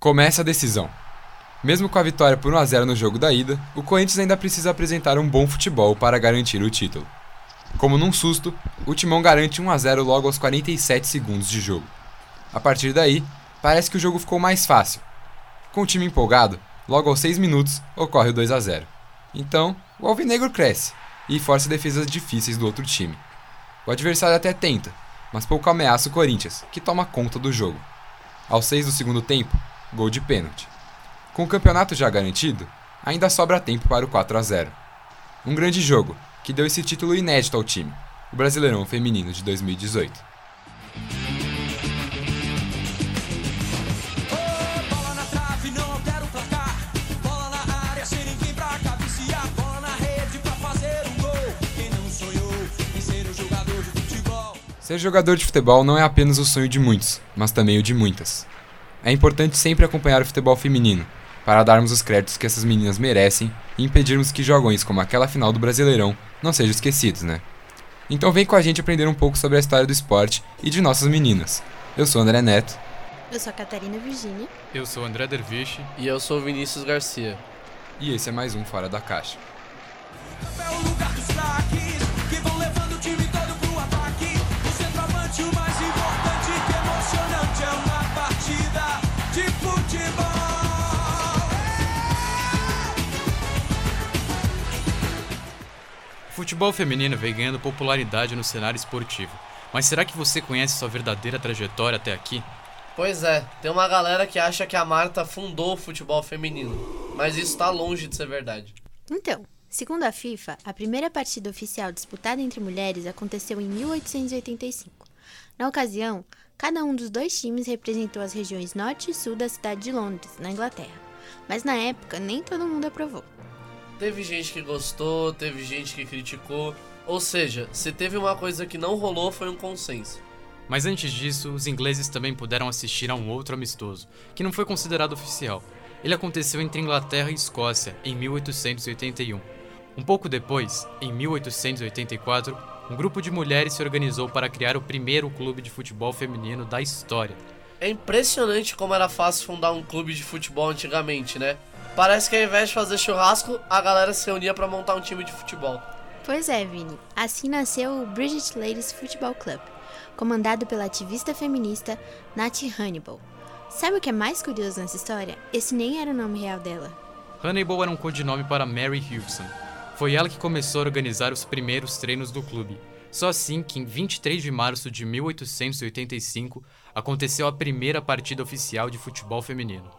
Começa a decisão. Mesmo com a vitória por 1 a 0 no jogo da ida, o Corinthians ainda precisa apresentar um bom futebol para garantir o título. Como num susto, o Timão garante 1 a 0 logo aos 47 segundos de jogo. A partir daí, parece que o jogo ficou mais fácil. Com o time empolgado, logo aos 6 minutos ocorre o 2 a 0. Então, o Alvinegro cresce e força defesas difíceis do outro time. O adversário até tenta, mas pouco ameaça o Corinthians, que toma conta do jogo. Aos 6 do segundo tempo, gol de pênalti. Com o campeonato já garantido, ainda sobra tempo para o 4 a 0. Um grande jogo que deu esse título inédito ao time, o Brasileirão Feminino de 2018. Ser jogador de futebol não é apenas o sonho de muitos, mas também o de muitas. É importante sempre acompanhar o futebol feminino, para darmos os créditos que essas meninas merecem e impedirmos que jogões como aquela final do Brasileirão não sejam esquecidos, né? Então vem com a gente aprender um pouco sobre a história do esporte e de nossas meninas. Eu sou André Neto. Eu sou a Catarina Virginia. Eu sou André Derviche. E eu sou Vinícius Garcia. E esse é mais um Fora da Caixa. Futebol feminino vem ganhando popularidade no cenário esportivo. Mas será que você conhece sua verdadeira trajetória até aqui? Pois é, tem uma galera que acha que a Marta fundou o futebol feminino, mas isso está longe de ser verdade. Então, segundo a FIFA, a primeira partida oficial disputada entre mulheres aconteceu em 1885. Na ocasião, cada um dos dois times representou as regiões norte e sul da cidade de Londres, na Inglaterra. Mas na época, nem todo mundo aprovou. Teve gente que gostou, teve gente que criticou. Ou seja, se teve uma coisa que não rolou, foi um consenso. Mas antes disso, os ingleses também puderam assistir a um outro amistoso, que não foi considerado oficial. Ele aconteceu entre Inglaterra e Escócia em 1881. Um pouco depois, em 1884, um grupo de mulheres se organizou para criar o primeiro clube de futebol feminino da história. É impressionante como era fácil fundar um clube de futebol antigamente, né? Parece que ao invés de fazer churrasco, a galera se reunia para montar um time de futebol. Pois é, Vini. Assim nasceu o British Ladies Football Club, comandado pela ativista feminista Nat Hannibal. Sabe o que é mais curioso nessa história? Esse nem era o nome real dela. Hannibal era um codinome para Mary Hewson. Foi ela que começou a organizar os primeiros treinos do clube. Só assim que em 23 de março de 1885 aconteceu a primeira partida oficial de futebol feminino.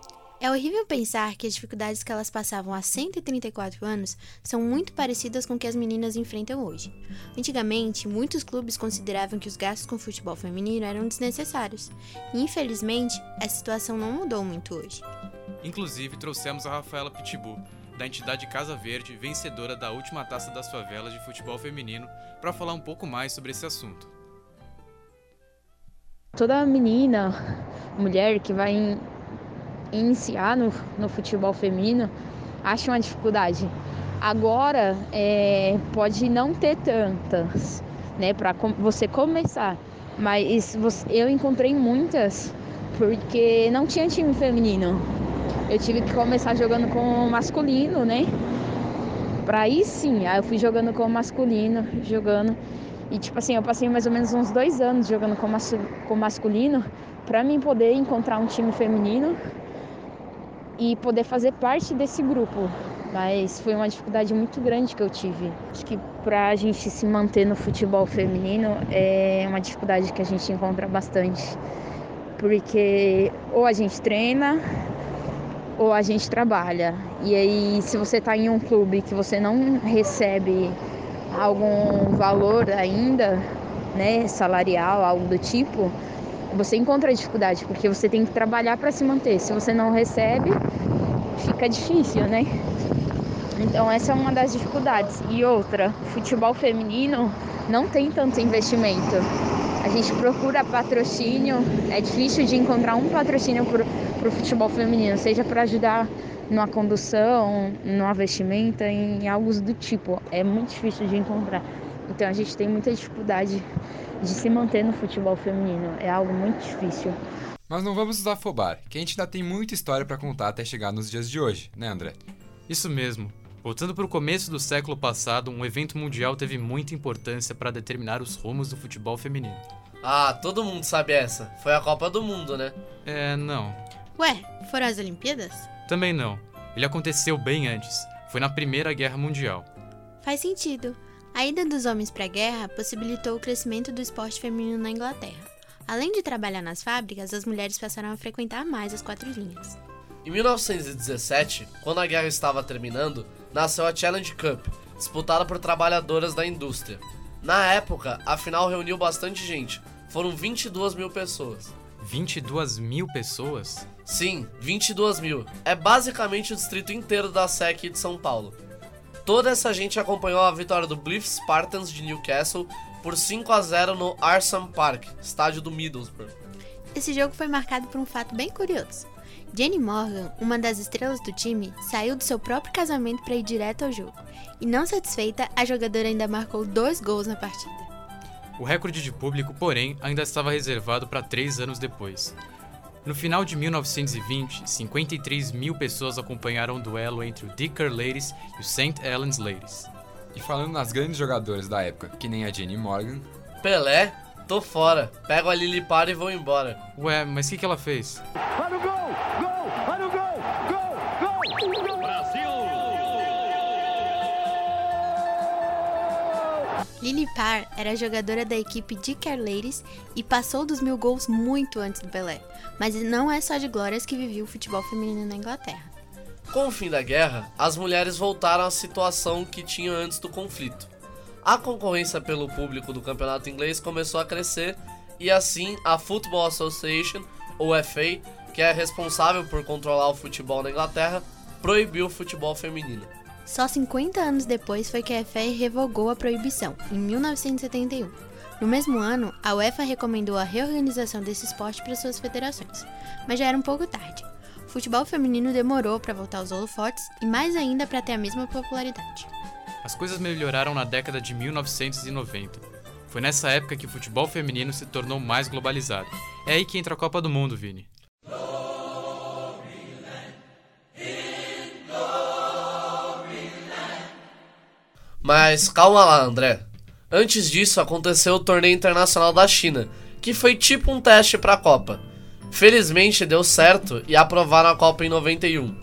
É horrível pensar que as dificuldades que elas passavam há 134 anos são muito parecidas com o que as meninas enfrentam hoje. Antigamente, muitos clubes consideravam que os gastos com futebol feminino eram desnecessários, e infelizmente, essa situação não mudou muito hoje. Inclusive, trouxemos a Rafaela Pitbull, da entidade Casa Verde, vencedora da última taça das favelas de futebol feminino, para falar um pouco mais sobre esse assunto. Toda menina, mulher que vai iniciar no, no futebol feminino, acho uma dificuldade. Agora é, pode não ter tantas, né, para você começar, mas você, eu encontrei muitas porque não tinha time feminino. Eu tive que começar jogando com masculino, né? Pra aí sim, aí eu fui jogando com masculino, jogando. E tipo assim, eu passei mais ou menos uns dois anos jogando com, mas, com masculino para mim poder encontrar um time feminino e poder fazer parte desse grupo. Mas foi uma dificuldade muito grande que eu tive. Acho que para a gente se manter no futebol feminino é uma dificuldade que a gente encontra bastante. Porque ou a gente treina ou a gente trabalha. E aí, se você está em um clube que você não recebe algum valor ainda, né, salarial, algo do tipo, você encontra dificuldade, porque você tem que trabalhar para se manter. Se você não recebe, fica difícil, né? Então essa é uma das dificuldades. E outra, futebol feminino não tem tanto investimento. A gente procura patrocínio, é difícil de encontrar um patrocínio para o futebol feminino, seja para ajudar numa condução, numa vestimenta, em algo do tipo. É muito difícil de encontrar. Então a gente tem muita dificuldade de se manter no futebol feminino. É algo muito difícil. Mas não vamos nos afobar, que a gente ainda tem muita história para contar até chegar nos dias de hoje, né, André? Isso mesmo. Voltando para o começo do século passado, um evento mundial teve muita importância para determinar os rumos do futebol feminino. Ah, todo mundo sabe essa. Foi a Copa do Mundo, né? É, não. Ué, foram as Olimpíadas? Também não. Ele aconteceu bem antes. Foi na Primeira Guerra Mundial. Faz sentido. A ida dos homens para a guerra possibilitou o crescimento do esporte feminino na Inglaterra. Além de trabalhar nas fábricas, as mulheres passaram a frequentar mais as quatro linhas. Em 1917, quando a guerra estava terminando, nasceu a Challenge Cup, disputada por trabalhadoras da indústria. Na época, a final reuniu bastante gente, foram 22 mil pessoas. 22 mil pessoas? Sim, 22 mil. É basicamente o distrito inteiro da SEC de São Paulo. Toda essa gente acompanhou a vitória do Blyth Spartans de Newcastle por 5 a 0 no Arsene Park, estádio do Middlesbrough. Esse jogo foi marcado por um fato bem curioso. Jenny Morgan, uma das estrelas do time, saiu do seu próprio casamento para ir direto ao jogo. E não satisfeita, a jogadora ainda marcou dois gols na partida. O recorde de público, porém, ainda estava reservado para três anos depois. No final de 1920, 53 mil pessoas acompanharam o duelo entre o Dicker Ladies e o St. Helens Ladies. E falando nas grandes jogadoras da época, que nem a Jenny Morgan, Pelé, tô fora. Pego a Lili para e vou embora. Ué, mas o que, que ela fez? Olha o gol! Gol! Lily Parr era jogadora da equipe de Care Ladies e passou dos mil gols muito antes do Pelé. Mas não é só de glórias que vivia o futebol feminino na Inglaterra. Com o fim da guerra, as mulheres voltaram à situação que tinham antes do conflito. A concorrência pelo público do campeonato inglês começou a crescer e assim a Football Association, ou FA, que é responsável por controlar o futebol na Inglaterra, proibiu o futebol feminino. Só 50 anos depois foi que a FA revogou a proibição, em 1971. No mesmo ano, a UEFA recomendou a reorganização desse esporte para suas federações, mas já era um pouco tarde. O futebol feminino demorou para voltar aos holofotes e mais ainda para ter a mesma popularidade. As coisas melhoraram na década de 1990. Foi nessa época que o futebol feminino se tornou mais globalizado. É aí que entra a Copa do Mundo, Vini. Mas calma lá, André. Antes disso, aconteceu o torneio internacional da China, que foi tipo um teste para a Copa. Felizmente deu certo e aprovaram a Copa em 91.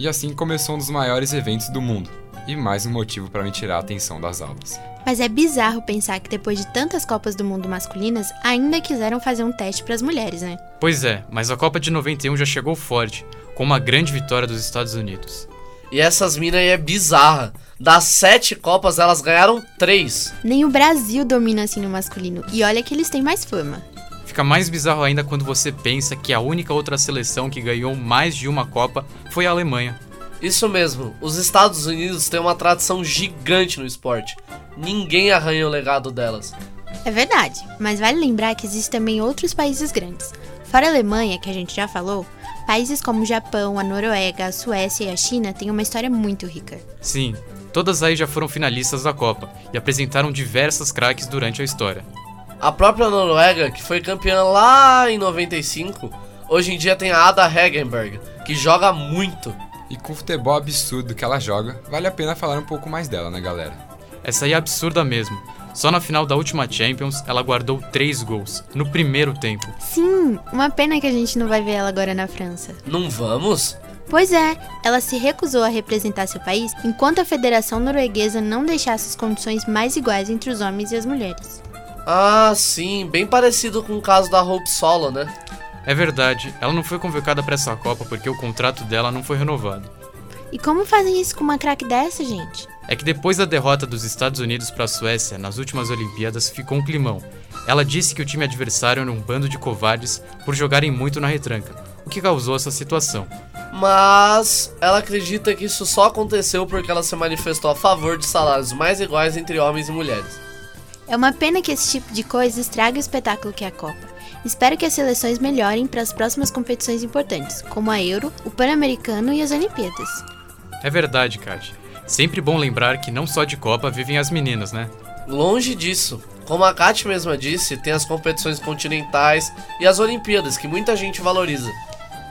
e assim começou um dos maiores eventos do mundo. E mais um motivo para me tirar a atenção das aulas. Mas é bizarro pensar que depois de tantas Copas do Mundo masculinas, ainda quiseram fazer um teste para as mulheres, né? Pois é, mas a Copa de 91 já chegou forte, com uma grande vitória dos Estados Unidos. E essas minas aí é bizarra. Das sete Copas, elas ganharam três. Nem o Brasil domina assim no masculino, e olha que eles têm mais fama. Fica mais bizarro ainda quando você pensa que a única outra seleção que ganhou mais de uma Copa foi a Alemanha. Isso mesmo, os Estados Unidos têm uma tradição gigante no esporte. Ninguém arranha o legado delas. É verdade, mas vale lembrar que existem também outros países grandes. Fora a Alemanha, que a gente já falou, países como o Japão, a Noruega, a Suécia e a China têm uma história muito rica. Sim, todas aí já foram finalistas da Copa e apresentaram diversas craques durante a história. A própria Noruega, que foi campeã lá em 95, hoje em dia tem a Ada Hegenberg, que joga muito. E com o futebol absurdo que ela joga, vale a pena falar um pouco mais dela, né, galera? Essa aí é absurda mesmo. Só na final da última Champions ela guardou 3 gols, no primeiro tempo. Sim, uma pena que a gente não vai ver ela agora na França. Não vamos? Pois é, ela se recusou a representar seu país enquanto a Federação Norueguesa não deixasse as condições mais iguais entre os homens e as mulheres. Ah, sim, bem parecido com o caso da Hope Solo, né? É verdade, ela não foi convocada para essa Copa porque o contrato dela não foi renovado. E como fazem isso com uma craque dessa, gente? é que depois da derrota dos Estados Unidos para a Suécia nas últimas Olimpíadas ficou um climão. Ela disse que o time adversário era um bando de covardes por jogarem muito na retranca, o que causou essa situação. Mas ela acredita que isso só aconteceu porque ela se manifestou a favor de salários mais iguais entre homens e mulheres. É uma pena que esse tipo de coisa estrague o espetáculo que é a Copa. Espero que as seleções melhorem para as próximas competições importantes, como a Euro, o Pan-Americano e as Olimpíadas. É verdade, Kat. Sempre bom lembrar que não só de Copa vivem as meninas, né? Longe disso. Como a Kat mesma disse, tem as competições continentais e as Olimpíadas, que muita gente valoriza.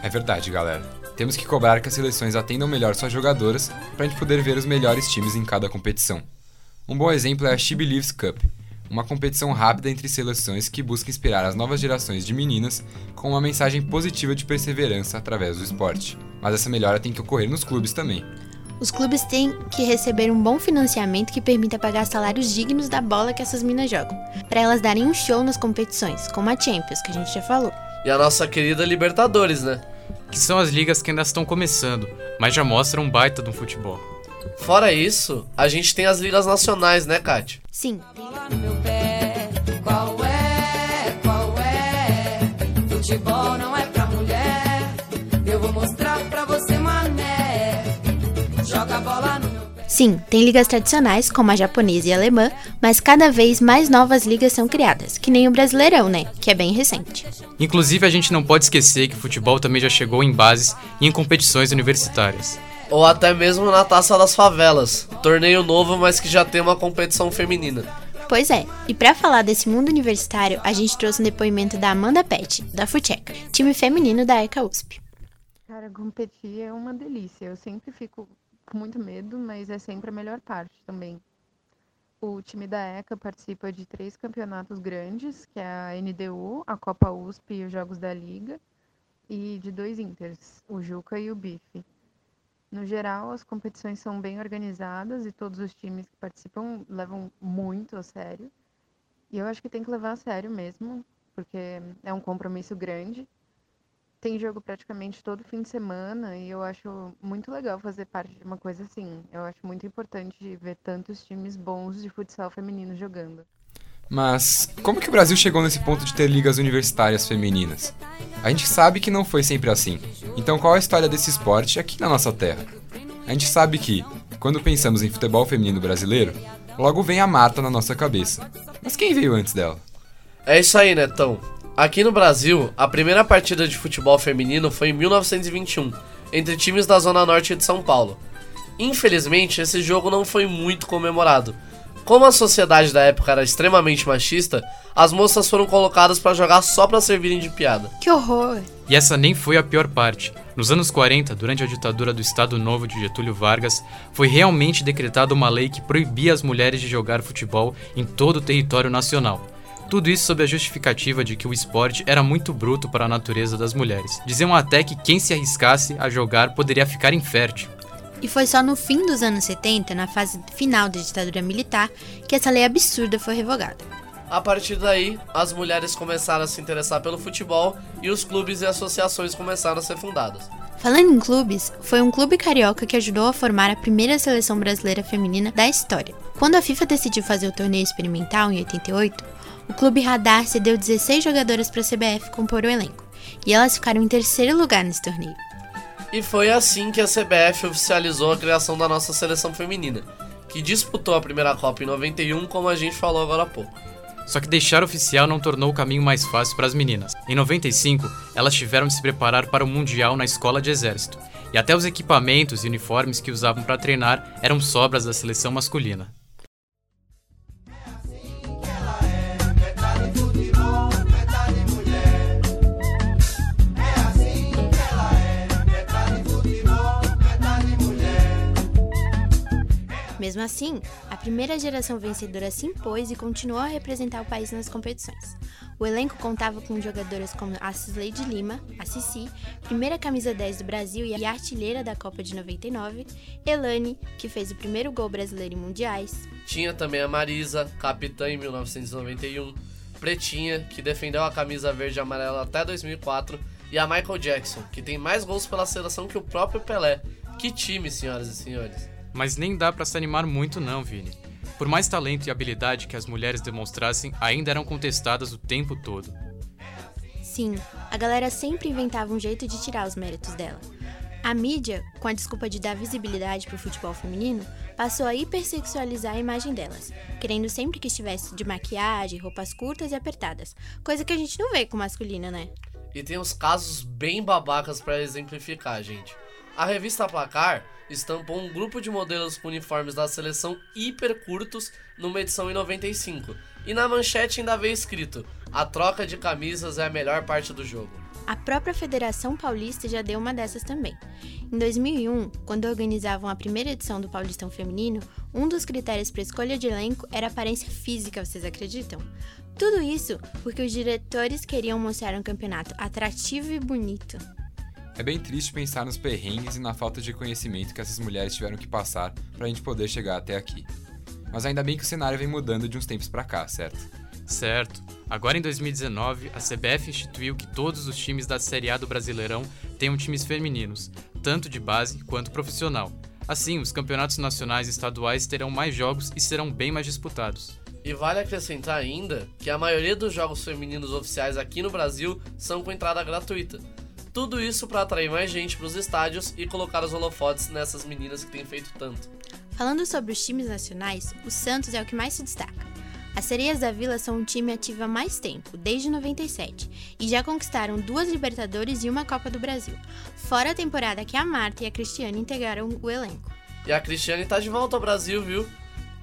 É verdade, galera. Temos que cobrar que as seleções atendam melhor suas jogadoras para a gente poder ver os melhores times em cada competição. Um bom exemplo é a She Believes Cup, uma competição rápida entre seleções que busca inspirar as novas gerações de meninas com uma mensagem positiva de perseverança através do esporte. Mas essa melhora tem que ocorrer nos clubes também. Os clubes têm que receber um bom financiamento que permita pagar salários dignos da bola que essas minas jogam, para elas darem um show nas competições, como a Champions, que a gente já falou. E a nossa querida Libertadores, né? Que são as ligas que ainda estão começando, mas já mostram um baita do futebol. Fora isso, a gente tem as ligas nacionais, né, Kátia? Sim, Futebol não é pra mulher. Eu vou mostrar pra você, mané. Joga a bola no meu pé. Sim, tem ligas tradicionais, como a japonesa e a alemã, mas cada vez mais novas ligas são criadas, que nem o Brasileirão, né? Que é bem recente. Inclusive, a gente não pode esquecer que o futebol também já chegou em bases e em competições universitárias. Ou até mesmo na Taça das Favelas. Torneio novo, mas que já tem uma competição feminina. Pois é, e para falar desse mundo universitário, a gente trouxe um depoimento da Amanda Pet, da Futeca, time feminino da ECA USP. Cara, competir é uma delícia. Eu sempre fico com muito medo, mas é sempre a melhor parte também. O time da ECA participa de três campeonatos grandes, que é a NDU, a Copa USP e os Jogos da Liga, e de dois Inters, o Juca e o Bife. No geral, as competições são bem organizadas e todos os times que participam levam muito a sério. E eu acho que tem que levar a sério mesmo, porque é um compromisso grande. Tem jogo praticamente todo fim de semana e eu acho muito legal fazer parte de uma coisa assim. Eu acho muito importante ver tantos times bons de futsal feminino jogando. Mas como que o Brasil chegou nesse ponto de ter ligas universitárias femininas? A gente sabe que não foi sempre assim. Então qual a história desse esporte aqui na nossa terra? A gente sabe que, quando pensamos em futebol feminino brasileiro, logo vem a Marta na nossa cabeça. Mas quem veio antes dela? É isso aí, Netão. Aqui no Brasil, a primeira partida de futebol feminino foi em 1921, entre times da Zona Norte de São Paulo. Infelizmente, esse jogo não foi muito comemorado. Como a sociedade da época era extremamente machista, as moças foram colocadas para jogar só para servirem de piada. Que horror! E essa nem foi a pior parte. Nos anos 40, durante a ditadura do Estado Novo de Getúlio Vargas, foi realmente decretada uma lei que proibia as mulheres de jogar futebol em todo o território nacional. Tudo isso sob a justificativa de que o esporte era muito bruto para a natureza das mulheres. Diziam até que quem se arriscasse a jogar poderia ficar infértil. E foi só no fim dos anos 70, na fase final da ditadura militar, que essa lei absurda foi revogada. A partir daí, as mulheres começaram a se interessar pelo futebol e os clubes e associações começaram a ser fundados. Falando em clubes, foi um clube carioca que ajudou a formar a primeira seleção brasileira feminina da história. Quando a FIFA decidiu fazer o torneio experimental em 88, o clube Radar cedeu 16 jogadoras para a CBF compor o elenco, e elas ficaram em terceiro lugar nesse torneio. E foi assim que a CBF oficializou a criação da nossa seleção feminina, que disputou a primeira Copa em 91, como a gente falou agora há pouco. Só que deixar oficial não tornou o caminho mais fácil para as meninas. Em 95, elas tiveram de se preparar para o Mundial na escola de exército, e até os equipamentos e uniformes que usavam para treinar eram sobras da seleção masculina. Mesmo assim, a primeira geração vencedora se impôs e continuou a representar o país nas competições. O elenco contava com jogadoras como a Cisley de Lima, a Cici, primeira camisa 10 do Brasil e artilheira da Copa de 99, Elane, que fez o primeiro gol brasileiro em mundiais, Tinha também a Marisa, capitã em 1991, Pretinha, que defendeu a camisa verde e amarela até 2004, e a Michael Jackson, que tem mais gols pela seleção que o próprio Pelé. Que time, senhoras e senhores! Mas nem dá pra se animar muito não, Vini. Por mais talento e habilidade que as mulheres demonstrassem, ainda eram contestadas o tempo todo. Sim, a galera sempre inventava um jeito de tirar os méritos dela. A mídia, com a desculpa de dar visibilidade pro futebol feminino, passou a hipersexualizar a imagem delas, querendo sempre que estivesse de maquiagem, roupas curtas e apertadas, coisa que a gente não vê com o masculino, né? E tem uns casos bem babacas pra exemplificar, gente. A revista Placar estampou um grupo de modelos com uniformes da seleção hiper curtos numa edição em 95. E na manchete ainda veio escrito: A troca de camisas é a melhor parte do jogo. A própria Federação Paulista já deu uma dessas também. Em 2001, quando organizavam a primeira edição do Paulistão Feminino, um dos critérios para escolha de elenco era a aparência física, vocês acreditam? Tudo isso porque os diretores queriam mostrar um campeonato atrativo e bonito. É bem triste pensar nos perrengues e na falta de conhecimento que essas mulheres tiveram que passar pra gente poder chegar até aqui. Mas ainda bem que o cenário vem mudando de uns tempos pra cá, certo? Certo. Agora em 2019, a CBF instituiu que todos os times da Série A do Brasileirão tenham times femininos, tanto de base quanto profissional. Assim, os campeonatos nacionais e estaduais terão mais jogos e serão bem mais disputados. E vale acrescentar ainda que a maioria dos jogos femininos oficiais aqui no Brasil são com entrada gratuita. Tudo isso para atrair mais gente para os estádios e colocar os holofotes nessas meninas que têm feito tanto. Falando sobre os times nacionais, o Santos é o que mais se destaca. As Sereias da Vila são um time ativo há mais tempo, desde 97, e já conquistaram duas Libertadores e uma Copa do Brasil, fora a temporada que a Marta e a Cristiane integraram o elenco. E a Cristiane tá de volta ao Brasil, viu?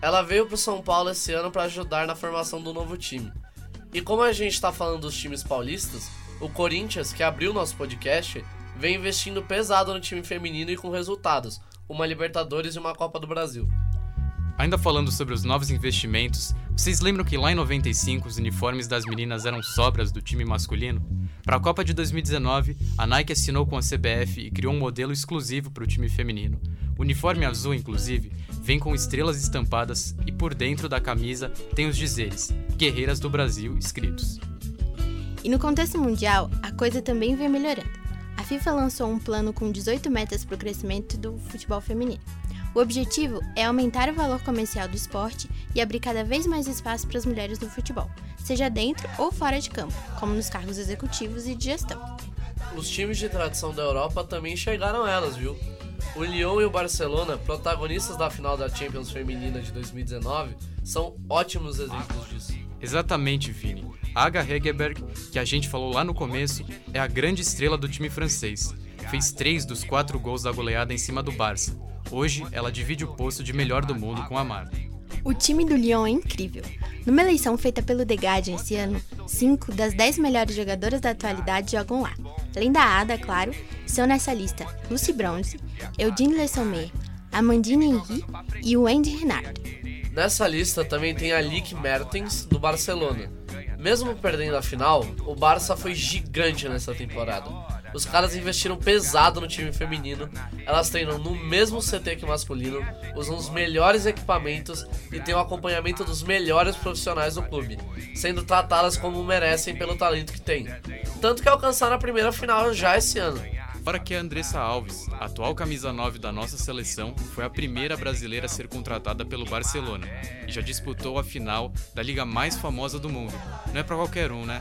Ela veio pro São Paulo esse ano para ajudar na formação do novo time. E como a gente tá falando dos times paulistas, o Corinthians, que abriu nosso podcast, vem investindo pesado no time feminino e com resultados, uma Libertadores e uma Copa do Brasil. Ainda falando sobre os novos investimentos, vocês lembram que lá em 95 os uniformes das meninas eram sobras do time masculino? Para a Copa de 2019, a Nike assinou com a CBF e criou um modelo exclusivo para o time feminino. O uniforme azul, inclusive, vem com estrelas estampadas e por dentro da camisa tem os dizeres Guerreiras do Brasil escritos. E no contexto mundial, a coisa também vem melhorando. A FIFA lançou um plano com 18 metas para o crescimento do futebol feminino. O objetivo é aumentar o valor comercial do esporte e abrir cada vez mais espaço para as mulheres no futebol, seja dentro ou fora de campo, como nos cargos executivos e de gestão. Os times de tradição da Europa também chegaram elas, viu? O Lyon e o Barcelona, protagonistas da final da Champions Feminina de 2019, são ótimos exemplos disso. Exatamente, Vini. Aga Hegerberg, que a gente falou lá no começo, é a grande estrela do time francês. Fez três dos quatro gols da goleada em cima do Barça. Hoje, ela divide o posto de melhor do mundo com a Marta. O time do Lyon é incrível. Numa eleição feita pelo The Guardian esse ano, cinco das dez melhores jogadoras da atualidade jogam lá. Além da Ada, claro, estão nessa lista Lucy Bronze, Eudine Le Sommer, Amandine Henry e Wendy Renard. Nessa lista também tem a Lick Mertens, do Barcelona. Mesmo perdendo a final, o Barça foi gigante nessa temporada. Os caras investiram pesado no time feminino. Elas treinam no mesmo CT que o masculino, usam os melhores equipamentos e têm o acompanhamento dos melhores profissionais do clube, sendo tratadas como merecem pelo talento que têm. Tanto que alcançaram a primeira final já esse ano. Fora que a Andressa Alves, atual camisa 9 da nossa seleção, foi a primeira brasileira a ser contratada pelo Barcelona e já disputou a final da liga mais famosa do mundo. Não é pra qualquer um, né?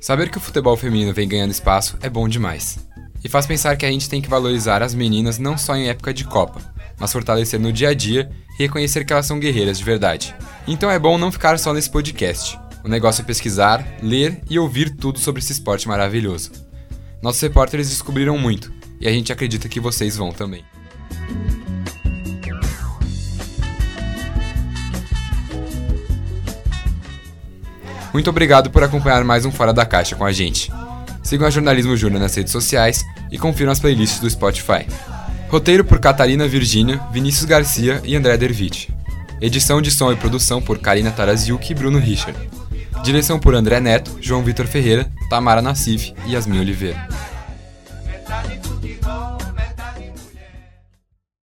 Saber que o futebol feminino vem ganhando espaço é bom demais. E faz pensar que a gente tem que valorizar as meninas não só em época de Copa, mas fortalecer no dia a dia e reconhecer que elas são guerreiras de verdade. Então é bom não ficar só nesse podcast. O negócio é pesquisar, ler e ouvir tudo sobre esse esporte maravilhoso. Nossos repórteres descobriram muito e a gente acredita que vocês vão também. Muito obrigado por acompanhar mais um Fora da Caixa com a gente. Sigam a Jornalismo Júnior nas redes sociais e confiram as playlists do Spotify. Roteiro por Catarina Virgínia, Vinícius Garcia e André Dervitti. Edição de som e produção por Karina Taraziuk e Bruno Richard. Direção por André Neto, João Vitor Ferreira, Tamara Nassif e Yasmin Oliveira.